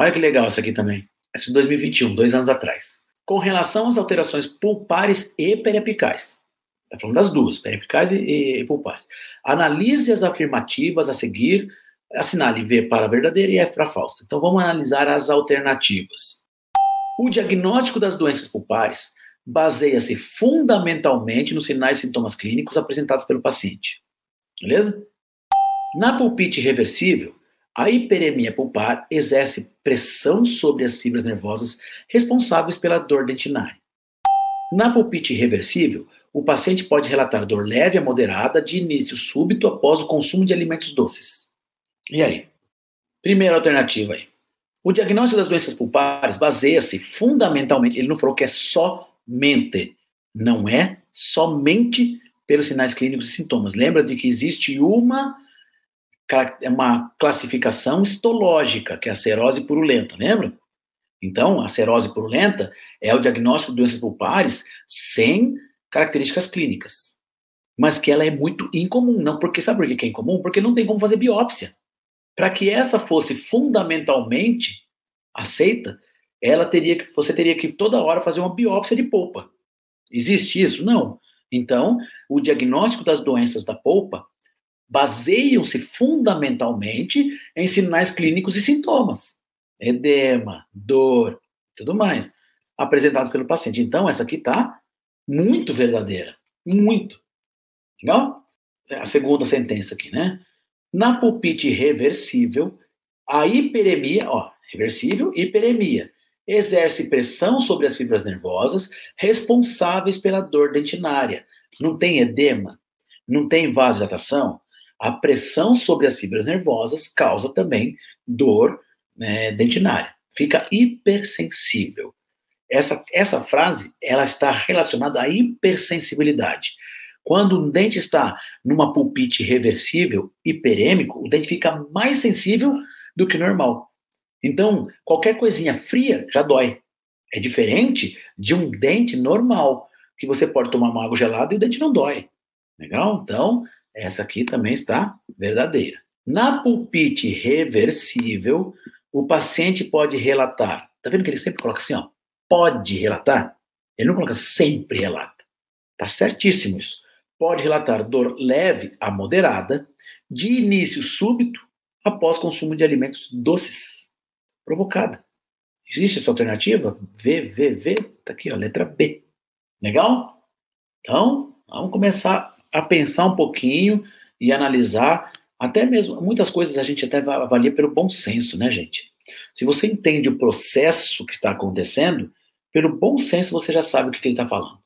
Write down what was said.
Olha que legal essa aqui também. Essa de 2021, dois anos atrás. Com relação às alterações pulpares e periapicais. Está falando das duas, periapicais e, e pulpares. Analise as afirmativas a seguir, assinale V para verdadeira e F para falsa. Então vamos analisar as alternativas. O diagnóstico das doenças pulpares baseia-se fundamentalmente nos sinais e sintomas clínicos apresentados pelo paciente. Beleza? Na pulpite reversível, a hiperemia pulpar exerce pressão sobre as fibras nervosas responsáveis pela dor dentinária. Na pulpite reversível, o paciente pode relatar dor leve a moderada de início súbito após o consumo de alimentos doces. E aí? Primeira alternativa aí. O diagnóstico das doenças pulpares baseia-se fundamentalmente, ele não falou que é somente, não é somente pelos sinais clínicos e sintomas. Lembra de que existe uma uma classificação histológica, que é a serose purulenta, lembra? Então, a serose purulenta é o diagnóstico de doenças pulpares sem características clínicas, mas que ela é muito incomum, não porque sabe por que é incomum? Porque não tem como fazer biópsia. Para que essa fosse fundamentalmente aceita, ela teria que você teria que toda hora fazer uma biópsia de polpa. Existe isso? Não. Então, o diagnóstico das doenças da polpa baseiam-se fundamentalmente em sinais clínicos e sintomas, edema, dor, tudo mais, apresentados pelo paciente. Então, essa aqui está muito verdadeira, muito. Legal? É a segunda sentença aqui, né? Na pulpite reversível, a hiperemia, ó, reversível, hiperemia, exerce pressão sobre as fibras nervosas responsáveis pela dor dentinária. Não tem edema, não tem vasodilatação, a pressão sobre as fibras nervosas causa também dor né, dentinária. Fica hipersensível. Essa, essa frase ela está relacionada à hipersensibilidade. Quando o dente está numa pulpite reversível, hiperêmico, o dente fica mais sensível do que normal. Então, qualquer coisinha fria já dói. É diferente de um dente normal, que você pode tomar uma água gelada e o dente não dói. Legal? Então, essa aqui também está verdadeira. Na pulpite reversível, o paciente pode relatar. Tá vendo que ele sempre coloca assim, ó? Pode relatar? Ele não coloca sempre relata. Tá certíssimo isso. Pode relatar dor leve a moderada, de início súbito, após consumo de alimentos doces, provocada. Existe essa alternativa? V, V, V, tá aqui, ó, letra B. Legal? Então, vamos começar a pensar um pouquinho e analisar, até mesmo, muitas coisas a gente até avalia pelo bom senso, né, gente? Se você entende o processo que está acontecendo, pelo bom senso você já sabe o que, ele está falando.